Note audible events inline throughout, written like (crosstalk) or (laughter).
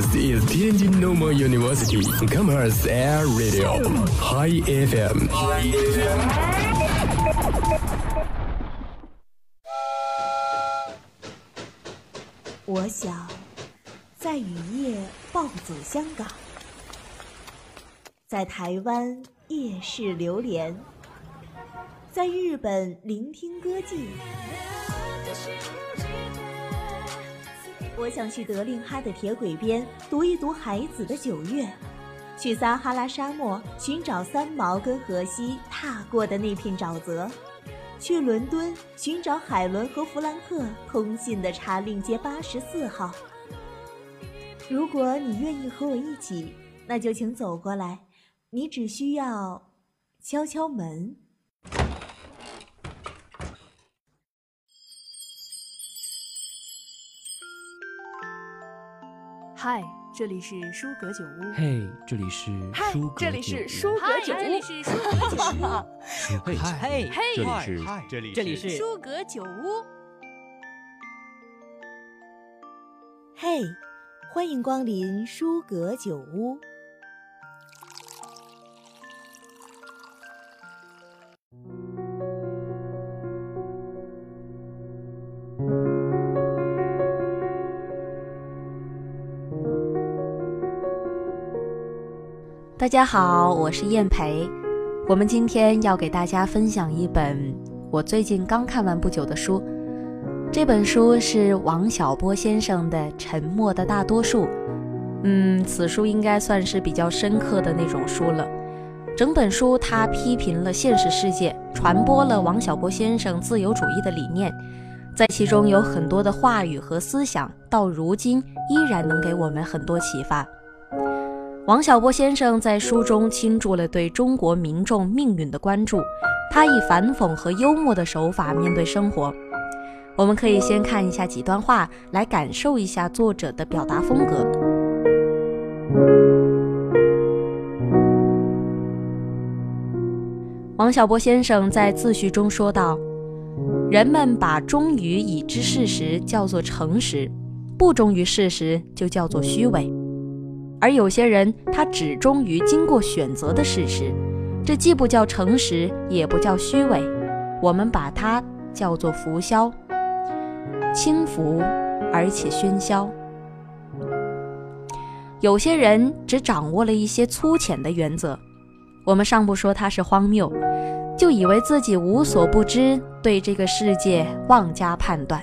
This is Tianjin Normal University Commerce Air Radio High FM。我想在雨夜暴走香港，在台湾夜市流连，在日本聆听歌妓。我想去德令哈的铁轨边读一读海子的《九月》，去撒哈拉沙漠寻找三毛跟荷西踏过的那片沼泽，去伦敦寻找海伦和弗兰克通信的查令街八十四号。如果你愿意和我一起，那就请走过来，你只需要敲敲门。嗨，这里是舒格酒屋。嘿，这里是嗨舒，格这里是舒格酒 (laughs) 这里。是舒格酒屋，嘿，嘿，嘿，这里是这里这里是舒格酒屋。嘿，欢迎光临舒格酒屋。大家好，我是燕培。我们今天要给大家分享一本我最近刚看完不久的书。这本书是王小波先生的《沉默的大多数》。嗯，此书应该算是比较深刻的那种书了。整本书他批评了现实世界，传播了王小波先生自由主义的理念，在其中有很多的话语和思想，到如今依然能给我们很多启发。王小波先生在书中倾注了对中国民众命运的关注，他以反讽和幽默的手法面对生活。我们可以先看一下几段话，来感受一下作者的表达风格。王小波先生在自序中说道：“人们把忠于已知事实叫做诚实，不忠于事实就叫做虚伪。”而有些人他只忠于经过选择的事实，这既不叫诚实，也不叫虚伪，我们把它叫做浮嚣，轻浮而且喧嚣。有些人只掌握了一些粗浅的原则，我们尚不说他是荒谬，就以为自己无所不知，对这个世界妄加判断，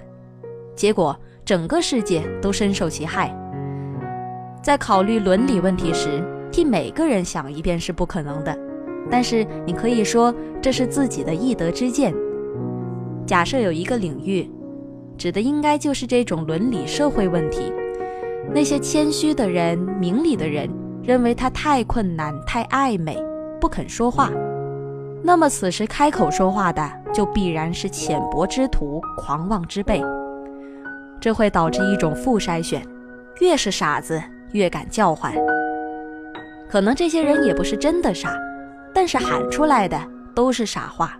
结果整个世界都深受其害。在考虑伦理问题时，替每个人想一遍是不可能的，但是你可以说这是自己的一德之见。假设有一个领域，指的应该就是这种伦理社会问题。那些谦虚的人、明理的人认为它太困难、太暧昧，不肯说话。那么此时开口说话的，就必然是浅薄之徒、狂妄之辈。这会导致一种负筛选，越是傻子。越敢叫唤，可能这些人也不是真的傻，但是喊出来的都是傻话。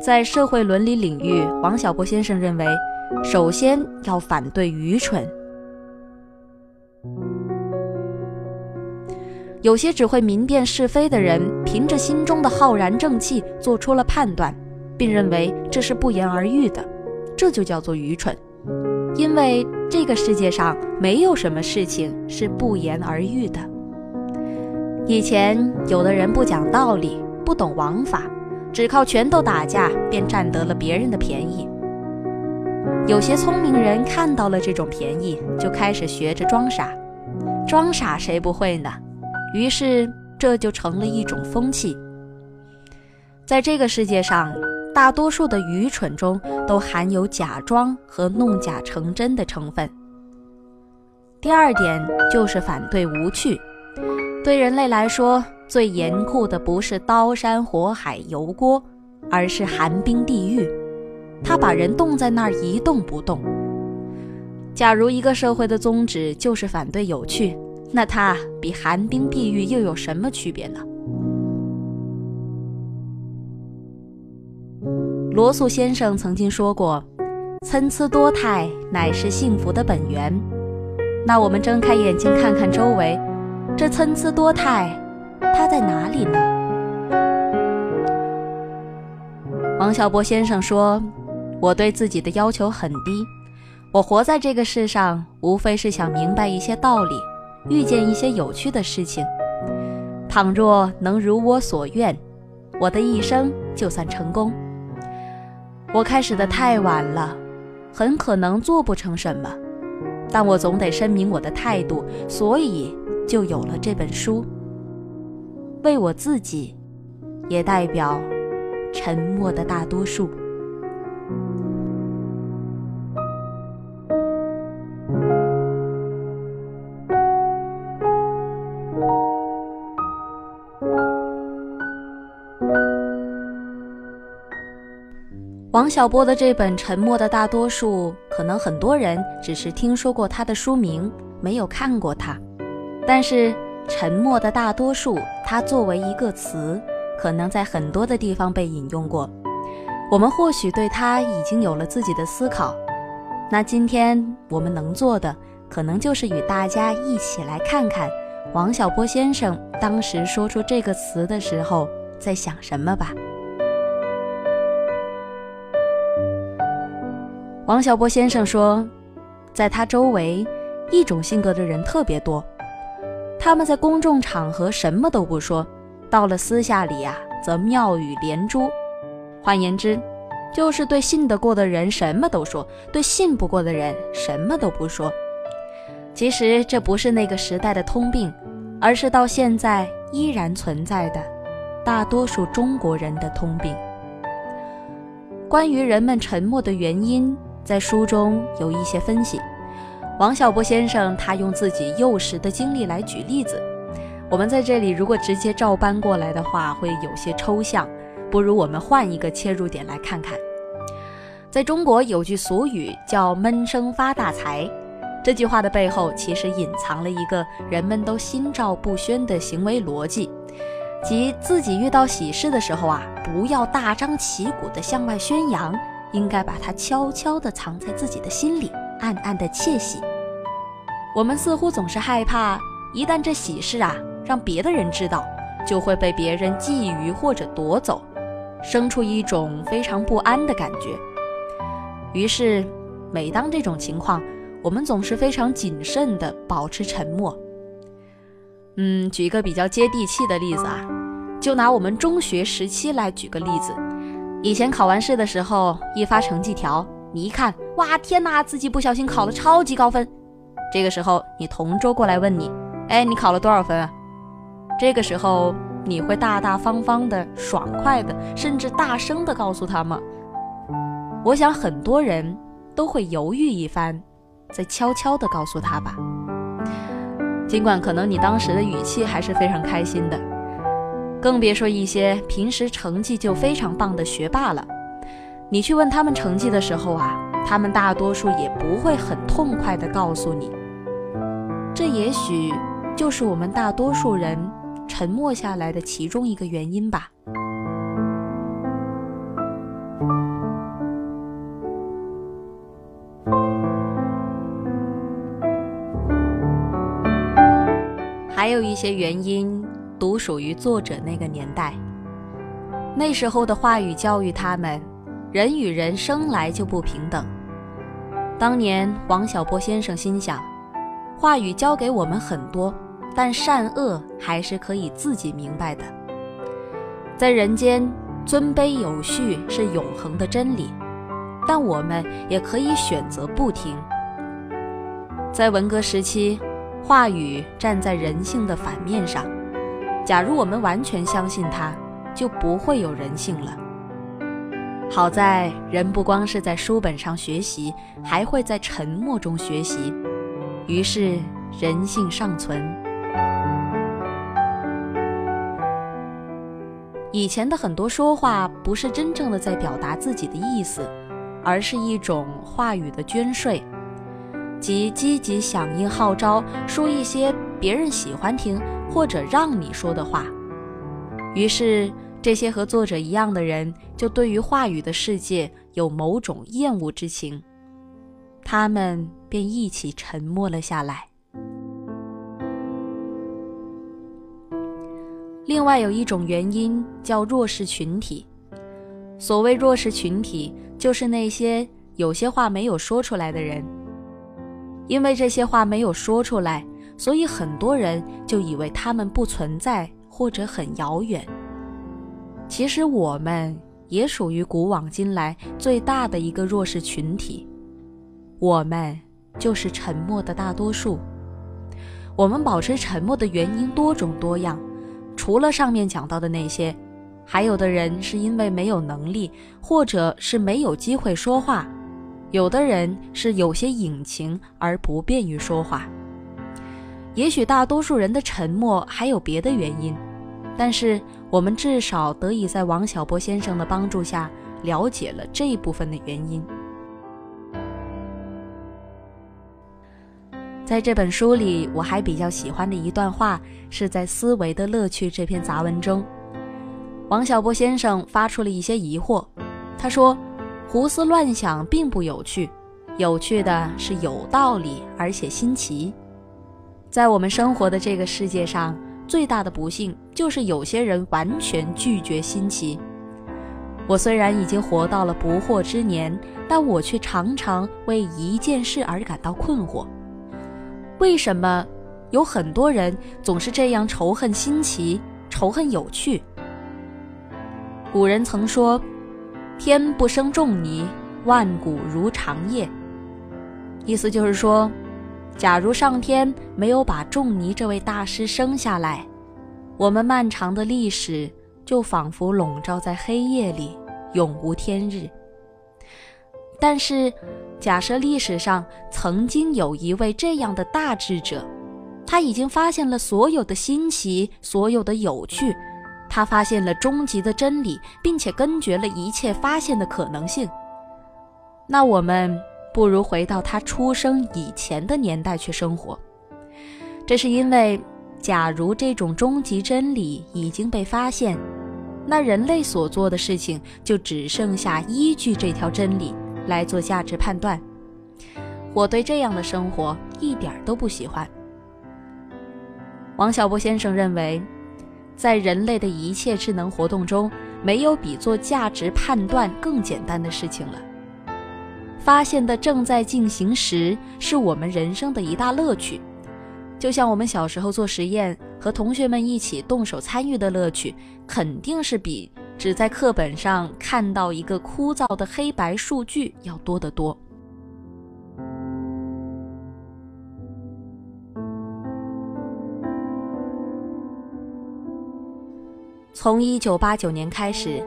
在社会伦理领域，王小波先生认为，首先要反对愚蠢。有些只会明辨是非的人，凭着心中的浩然正气做出了判断，并认为这是不言而喻的，这就叫做愚蠢。因为这个世界上没有什么事情是不言而喻的。以前有的人不讲道理，不懂王法，只靠拳头打架便占得了别人的便宜。有些聪明人看到了这种便宜，就开始学着装傻。装傻谁不会呢？于是这就成了一种风气。在这个世界上。大多数的愚蠢中都含有假装和弄假成真的成分。第二点就是反对无趣。对人类来说，最严酷的不是刀山火海油锅，而是寒冰地狱。它把人冻在那儿一动不动。假如一个社会的宗旨就是反对有趣，那它比寒冰地狱又有什么区别呢？罗素先生曾经说过：“参差多态乃是幸福的本源。”那我们睁开眼睛看看周围，这参差多态，它在哪里呢？王小波先生说：“我对自己的要求很低，我活在这个世上，无非是想明白一些道理，遇见一些有趣的事情。倘若能如我所愿，我的一生就算成功。我开始的太晚了，很可能做不成什么。”但我总得声明我的态度，所以就有了这本书。为我自己，也代表沉默的大多数。王小波的这本《沉默的大多数》，可能很多人只是听说过他的书名，没有看过他。但是，“沉默的大多数”它作为一个词，可能在很多的地方被引用过。我们或许对他已经有了自己的思考。那今天我们能做的，可能就是与大家一起来看看王小波先生当时说出这个词的时候在想什么吧。王小波先生说，在他周围，一种性格的人特别多。他们在公众场合什么都不说，到了私下里呀，则妙语连珠。换言之，就是对信得过的人什么都说，对信不过的人什么都不说。其实这不是那个时代的通病，而是到现在依然存在的大多数中国人的通病。关于人们沉默的原因。在书中有一些分析，王小波先生他用自己幼时的经历来举例子。我们在这里如果直接照搬过来的话，会有些抽象，不如我们换一个切入点来看看。在中国有句俗语叫“闷声发大财”，这句话的背后其实隐藏了一个人们都心照不宣的行为逻辑，即自己遇到喜事的时候啊，不要大张旗鼓地向外宣扬。应该把它悄悄地藏在自己的心里，暗暗地窃喜。我们似乎总是害怕，一旦这喜事啊让别的人知道，就会被别人觊觎或者夺走，生出一种非常不安的感觉。于是，每当这种情况，我们总是非常谨慎地保持沉默。嗯，举一个比较接地气的例子啊，就拿我们中学时期来举个例子。以前考完试的时候，一发成绩条，你一看，哇，天哪，自己不小心考了超级高分。这个时候，你同桌过来问你，哎，你考了多少分啊？这个时候，你会大大方方的、爽快的，甚至大声的告诉他吗？我想很多人都会犹豫一番，再悄悄的告诉他吧。尽管可能你当时的语气还是非常开心的。更别说一些平时成绩就非常棒的学霸了。你去问他们成绩的时候啊，他们大多数也不会很痛快地告诉你。这也许就是我们大多数人沉默下来的其中一个原因吧。还有一些原因。独属于作者那个年代，那时候的话语教育他们，人与人生来就不平等。当年王小波先生心想，话语教给我们很多，但善恶还是可以自己明白的。在人间，尊卑有序是永恒的真理，但我们也可以选择不听。在文革时期，话语站在人性的反面上。假如我们完全相信他，就不会有人性了。好在人不光是在书本上学习，还会在沉默中学习，于是人性尚存。以前的很多说话，不是真正的在表达自己的意思，而是一种话语的捐税，即积极响应号召，说一些别人喜欢听。或者让你说的话。于是这些和作者一样的人就对于话语的世界有某种厌恶之情他们便一起沉默了下来。另外有一种原因叫弱势群体。所谓弱势群体就是那些有些话没有说出来的人。因为这些话没有说出来所以很多人就以为他们不存在或者很遥远。其实我们也属于古往今来最大的一个弱势群体，我们就是沉默的大多数。我们保持沉默的原因多种多样，除了上面讲到的那些，还有的人是因为没有能力，或者是没有机会说话。有的人是有些隐情而不便于说话，也许大多数人的沉默还有别的原因，但是我们至少得以在王小波先生的帮助下了解了这一部分的原因。在这本书里，我还比较喜欢的一段话是在《思维的乐趣》这篇杂文中，王小波先生发出了一些疑惑，他说。胡思乱想并不有趣，有趣的是有道理而且新奇。在我们生活的这个世界上，最大的不幸就是有些人完全拒绝新奇。我虽然已经活到了不惑之年，但我却常常为一件事而感到困惑：为什么有很多人总是这样仇恨新奇、仇恨有趣？古人曾说。天不生仲尼，万古如长夜。意思就是说，假如上天没有把仲尼这位大师生下来，我们漫长的历史就仿佛笼罩在黑夜里，永无天日。但是，假设历史上曾经有一位这样的大智者，他已经发现了所有的新奇，所有的有趣。他发现了终极的真理，并且根绝了一切发现的可能性。那我们不如回到他出生以前的年代去生活。这是因为，假如这种终极真理已经被发现，那人类所做的事情就只剩下依据这条真理来做价值判断。我对这样的生活一点都不喜欢。王小波先生认为。在人类的一切智能活动中，没有比做价值判断更简单的事情了。发现的正在进行时，是我们人生的一大乐趣。就像我们小时候做实验，和同学们一起动手参与的乐趣，肯定是比只在课本上看到一个枯燥的黑白数据要多得多。从一九八九年开始，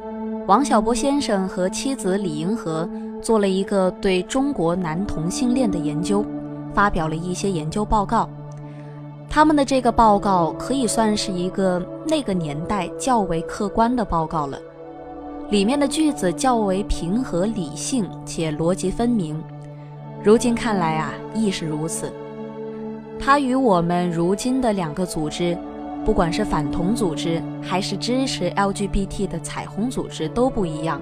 王小波先生和妻子李银河做了一个对中国男同性恋的研究，发表了一些研究报告。他们的这个报告可以算是一个那个年代较为客观的报告了，里面的句子较为平和理性且逻辑分明。如今看来啊，亦是如此。它与我们如今的两个组织。不管是反同组织还是支持 LGBT 的彩虹组织都不一样。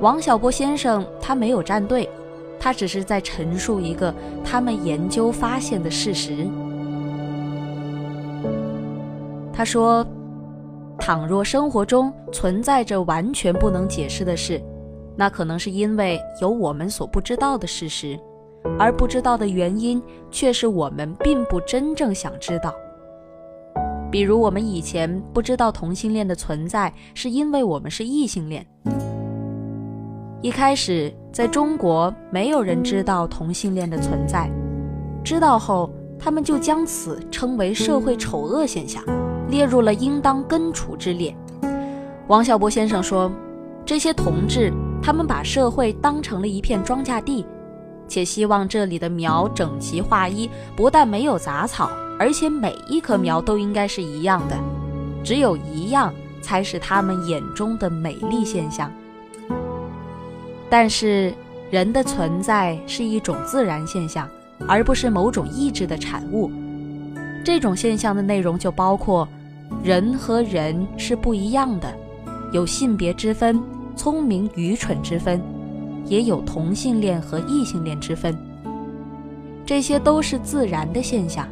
王小波先生他没有站队，他只是在陈述一个他们研究发现的事实。他说：“倘若生活中存在着完全不能解释的事，那可能是因为有我们所不知道的事实，而不知道的原因却是我们并不真正想知道。”比如，我们以前不知道同性恋的存在，是因为我们是异性恋。一开始，在中国，没有人知道同性恋的存在，知道后，他们就将此称为社会丑恶现象，列入了应当根除之列。王小波先生说，这些同志，他们把社会当成了一片庄稼地，且希望这里的苗整齐划一，不但没有杂草。而且每一棵苗都应该是一样的，只有一样才是他们眼中的美丽现象。但是人的存在是一种自然现象，而不是某种意志的产物。这种现象的内容就包括人和人是不一样的，有性别之分、聪明愚蠢之分，也有同性恋和异性恋之分。这些都是自然的现象。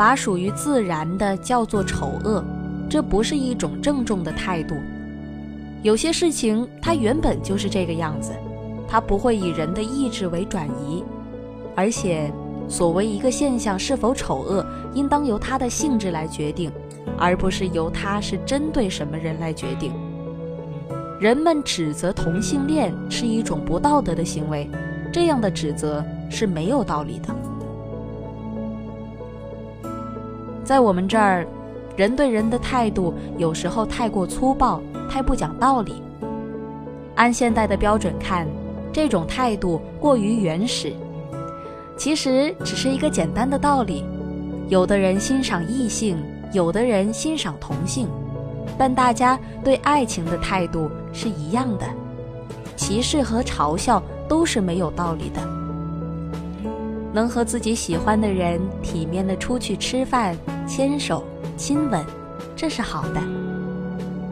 把属于自然的叫做丑恶，这不是一种郑重的态度。有些事情它原本就是这个样子，它不会以人的意志为转移，而且所谓一个现象是否丑恶，应当由它的性质来决定，而不是由它是针对什么人来决定。人们指责同性恋是一种不道德的行为，这样的指责是没有道理的。在我们这儿，人对人的态度有时候太过粗暴，太不讲道理。按现代的标准看，这种态度过于原始。其实只是一个简单的道理：有的人欣赏异性，有的人欣赏同性。但大家对爱情的态度是一样的，歧视和嘲笑都是没有道理的。能和自己喜欢的人体面的出去吃饭、牵手、亲吻，这是好的。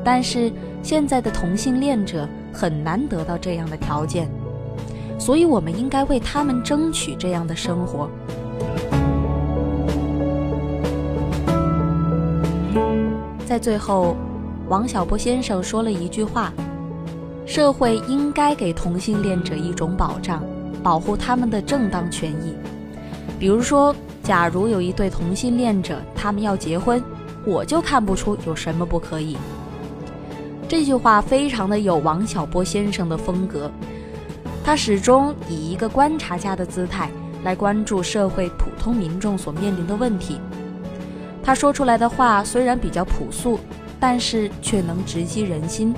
但是现在的同性恋者很难得到这样的条件，所以我们应该为他们争取这样的生活。在最后。王小波先生说了一句话：“社会应该给同性恋者一种保障，保护他们的正当权益。比如说，假如有一对同性恋者，他们要结婚，我就看不出有什么不可以。”这句话非常的有王小波先生的风格，他始终以一个观察家的姿态来关注社会普通民众所面临的问题。他说出来的话虽然比较朴素。但是却能直击人心。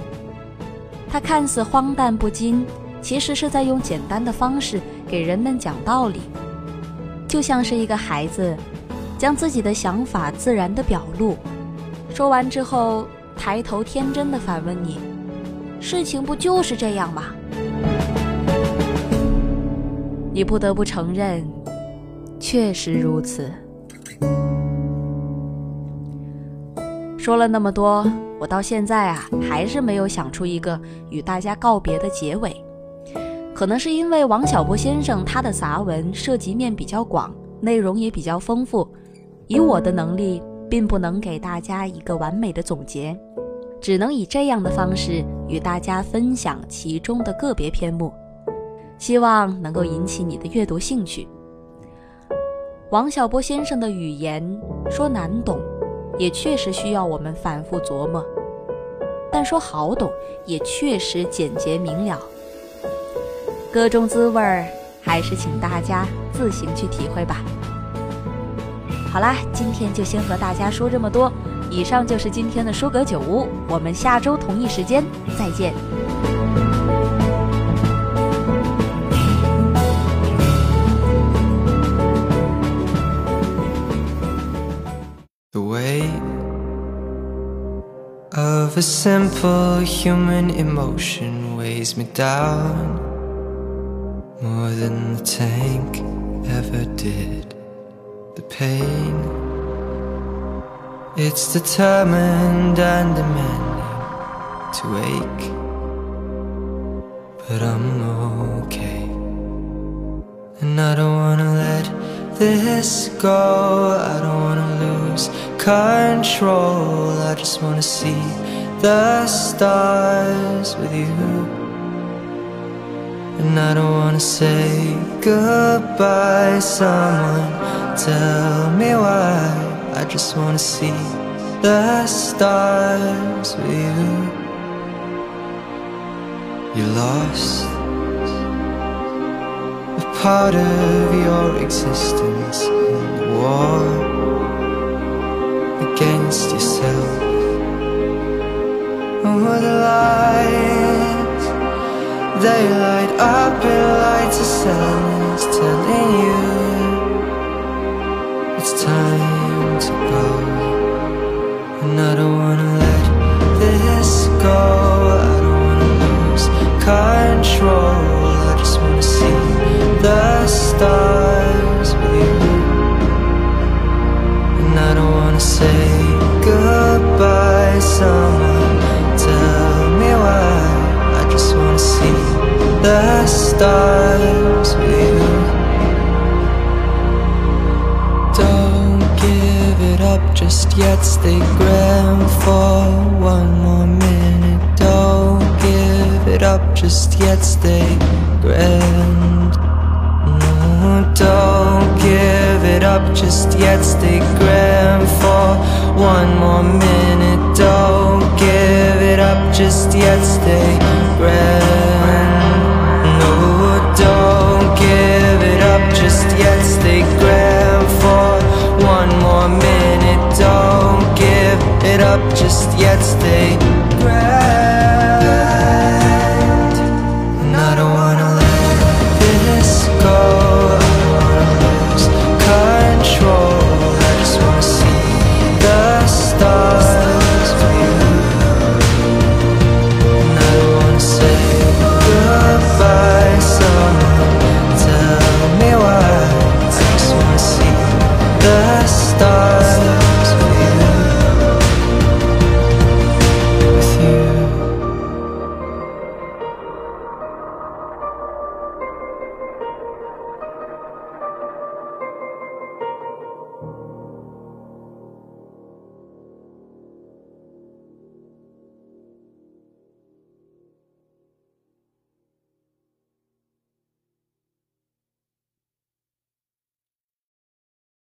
他看似荒诞不经，其实是在用简单的方式给人们讲道理，就像是一个孩子，将自己的想法自然的表露。说完之后，抬头天真的反问你：“事情不就是这样吗？”你不得不承认，确实如此。说了那么多，我到现在啊还是没有想出一个与大家告别的结尾。可能是因为王小波先生他的杂文涉及面比较广，内容也比较丰富，以我的能力并不能给大家一个完美的总结，只能以这样的方式与大家分享其中的个别篇目，希望能够引起你的阅读兴趣。王小波先生的语言说难懂。也确实需要我们反复琢磨，但说好懂，也确实简洁明了。各种滋味儿，还是请大家自行去体会吧。好啦，今天就先和大家说这么多。以上就是今天的书阁酒屋，我们下周同一时间再见。The way of a simple human emotion weighs me down than the tank ever did. The pain, it's determined and demanding to ache, but I'm okay, and I don't wanna let this go. I don't wanna lose control. I just wanna see the stars with you. And I don't wanna say goodbye. Someone tell me why. I just wanna see the stars with you. You're lost. A part of your existence in the war against yourself over the lights They light up in lights of sadness Telling you just yet. Stay grand. No, don't give it up just yet. Stay grand for one more minute. Don't give it up just yet. Stay grand. No, don't give it up just yet. Stay grand for one more minute. Don't give it up just yet. Stay